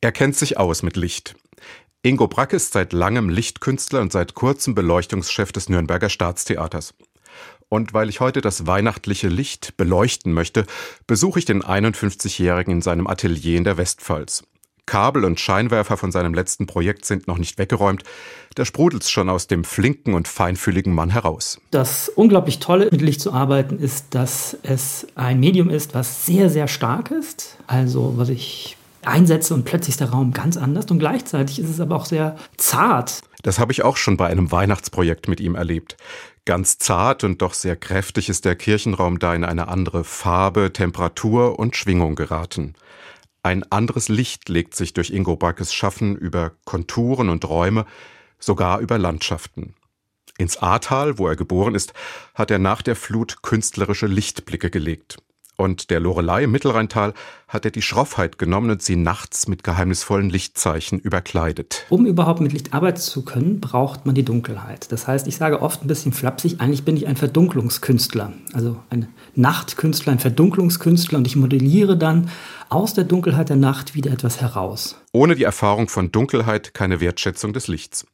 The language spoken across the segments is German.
Er kennt sich aus mit Licht. Ingo Brack ist seit langem Lichtkünstler und seit kurzem Beleuchtungschef des Nürnberger Staatstheaters. Und weil ich heute das weihnachtliche Licht beleuchten möchte, besuche ich den 51-Jährigen in seinem Atelier in der Westpfalz. Kabel und Scheinwerfer von seinem letzten Projekt sind noch nicht weggeräumt. Da sprudelt's schon aus dem flinken und feinfühligen Mann heraus. Das unglaublich Tolle mit Licht zu arbeiten ist, dass es ein Medium ist, was sehr, sehr stark ist. Also was ich einsetze und plötzlich ist der Raum ganz anders und gleichzeitig ist es aber auch sehr zart. Das habe ich auch schon bei einem Weihnachtsprojekt mit ihm erlebt. Ganz zart und doch sehr kräftig ist der Kirchenraum da in eine andere Farbe, Temperatur und Schwingung geraten. Ein anderes Licht legt sich durch Ingo Backes Schaffen über Konturen und Räume, sogar über Landschaften. Ins Ahrtal, wo er geboren ist, hat er nach der Flut künstlerische Lichtblicke gelegt und der Lorelei im Mittelrheintal hat er die Schroffheit genommen und sie nachts mit geheimnisvollen Lichtzeichen überkleidet. Um überhaupt mit Licht arbeiten zu können, braucht man die Dunkelheit. Das heißt, ich sage oft ein bisschen flapsig, eigentlich bin ich ein Verdunklungskünstler. Also ein Nachtkünstler, ein Verdunklungskünstler und ich modelliere dann aus der Dunkelheit der Nacht wieder etwas heraus. Ohne die Erfahrung von Dunkelheit keine Wertschätzung des Lichts.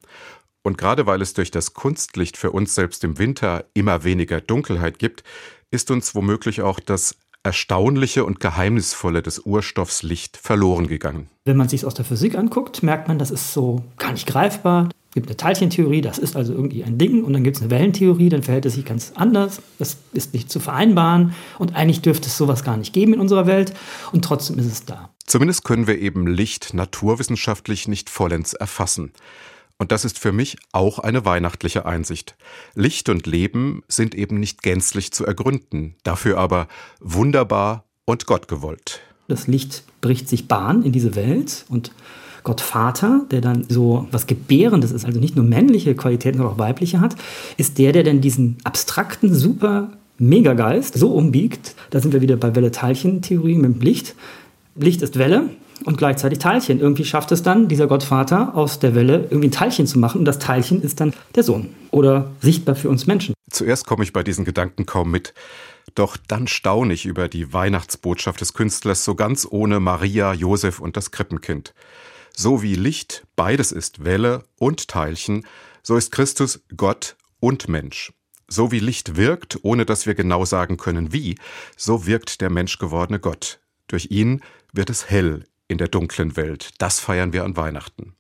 Und gerade weil es durch das Kunstlicht für uns selbst im Winter immer weniger Dunkelheit gibt, ist uns womöglich auch das Erstaunliche und Geheimnisvolle des Urstoffs Licht verloren gegangen. Wenn man sich aus der Physik anguckt, merkt man, das ist so gar nicht greifbar. Es gibt eine Teilchentheorie, das ist also irgendwie ein Ding. Und dann gibt es eine Wellentheorie, dann verhält es sich ganz anders. Das ist nicht zu vereinbaren. Und eigentlich dürfte es sowas gar nicht geben in unserer Welt. Und trotzdem ist es da. Zumindest können wir eben Licht naturwissenschaftlich nicht vollends erfassen. Und das ist für mich auch eine weihnachtliche Einsicht. Licht und Leben sind eben nicht gänzlich zu ergründen, dafür aber wunderbar und Gott gewollt. Das Licht bricht sich Bahn in diese Welt und Gott Vater, der dann so was Gebärendes ist, also nicht nur männliche Qualitäten, sondern auch weibliche hat, ist der, der dann diesen abstrakten, super Megageist so umbiegt. Da sind wir wieder bei Welle-Teilchen-Theorie mit dem Licht. Licht ist Welle und gleichzeitig Teilchen. Irgendwie schafft es dann dieser Gottvater aus der Welle irgendwie ein Teilchen zu machen und das Teilchen ist dann der Sohn oder sichtbar für uns Menschen. Zuerst komme ich bei diesen Gedanken kaum mit. Doch dann staune ich über die Weihnachtsbotschaft des Künstlers so ganz ohne Maria, Josef und das Krippenkind. So wie Licht beides ist Welle und Teilchen, so ist Christus Gott und Mensch. So wie Licht wirkt, ohne dass wir genau sagen können wie, so wirkt der menschgewordene Gott. Durch ihn wird es hell in der dunklen Welt. Das feiern wir an Weihnachten.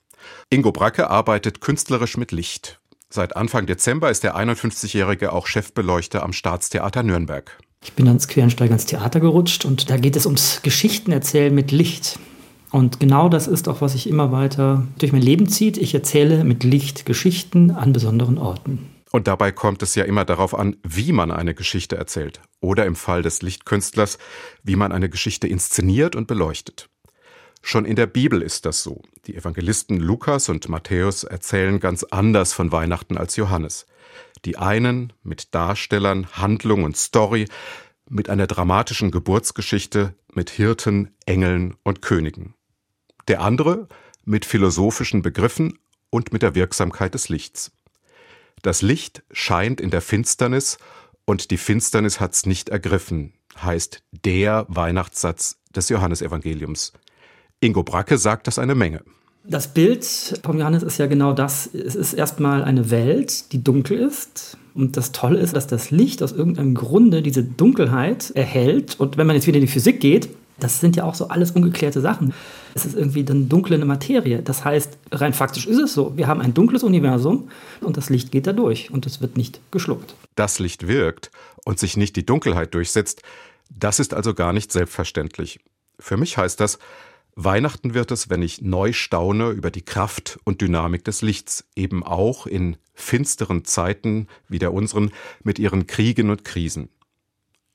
Ingo Bracke arbeitet künstlerisch mit Licht. Seit Anfang Dezember ist der 51-Jährige auch Chefbeleuchter am Staatstheater Nürnberg. Ich bin ans Querensteiger ins Theater gerutscht und da geht es ums Geschichtenerzählen mit Licht. Und genau das ist auch, was sich immer weiter durch mein Leben zieht. Ich erzähle mit Licht Geschichten an besonderen Orten. Und dabei kommt es ja immer darauf an, wie man eine Geschichte erzählt. Oder im Fall des Lichtkünstlers, wie man eine Geschichte inszeniert und beleuchtet. Schon in der Bibel ist das so. Die Evangelisten Lukas und Matthäus erzählen ganz anders von Weihnachten als Johannes. Die einen mit Darstellern, Handlung und Story, mit einer dramatischen Geburtsgeschichte, mit Hirten, Engeln und Königen. Der andere mit philosophischen Begriffen und mit der Wirksamkeit des Lichts. Das Licht scheint in der Finsternis und die Finsternis hat's nicht ergriffen, heißt der Weihnachtssatz des Johannesevangeliums. Ingo Bracke sagt das eine Menge. Das Bild vom Johannes ist ja genau das. Es ist erstmal eine Welt, die dunkel ist. Und das Tolle ist, dass das Licht aus irgendeinem Grunde diese Dunkelheit erhält. Und wenn man jetzt wieder in die Physik geht, das sind ja auch so alles ungeklärte Sachen. Es ist irgendwie dann dunkle Materie. Das heißt, rein faktisch ist es so. Wir haben ein dunkles Universum und das Licht geht da durch und es wird nicht geschluckt. Das Licht wirkt und sich nicht die Dunkelheit durchsetzt, das ist also gar nicht selbstverständlich. Für mich heißt das, Weihnachten wird es, wenn ich neu staune über die Kraft und Dynamik des Lichts, eben auch in finsteren Zeiten wie der unseren mit ihren Kriegen und Krisen.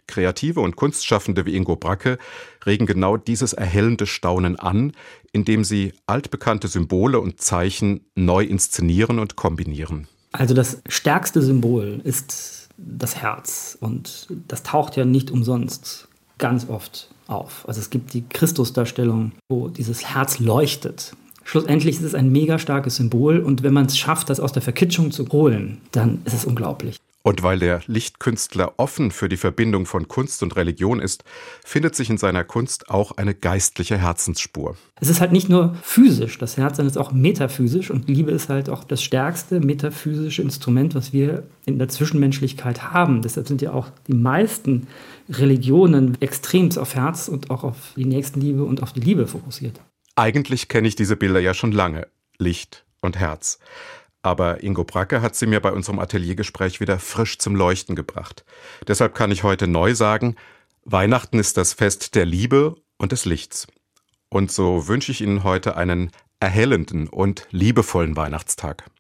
Kreative und Kunstschaffende wie Ingo Bracke regen genau dieses erhellende Staunen an, indem sie altbekannte Symbole und Zeichen neu inszenieren und kombinieren. Also das stärkste Symbol ist das Herz und das taucht ja nicht umsonst ganz oft auf. Also es gibt die Christusdarstellung, wo dieses Herz leuchtet. Schlussendlich ist es ein mega starkes Symbol und wenn man es schafft, das aus der Verkitschung zu holen, dann ist es unglaublich. Und weil der Lichtkünstler offen für die Verbindung von Kunst und Religion ist, findet sich in seiner Kunst auch eine geistliche Herzensspur. Es ist halt nicht nur physisch, das Herz, sondern es ist auch metaphysisch und Liebe ist halt auch das stärkste metaphysische Instrument, was wir in der Zwischenmenschlichkeit haben. Deshalb sind ja auch die meisten Religionen extremst auf Herz und auch auf die Nächstenliebe und auf die Liebe fokussiert. Eigentlich kenne ich diese Bilder ja schon lange. Licht und Herz. Aber Ingo Bracke hat sie mir bei unserem Ateliergespräch wieder frisch zum Leuchten gebracht. Deshalb kann ich heute neu sagen, Weihnachten ist das Fest der Liebe und des Lichts. Und so wünsche ich Ihnen heute einen erhellenden und liebevollen Weihnachtstag.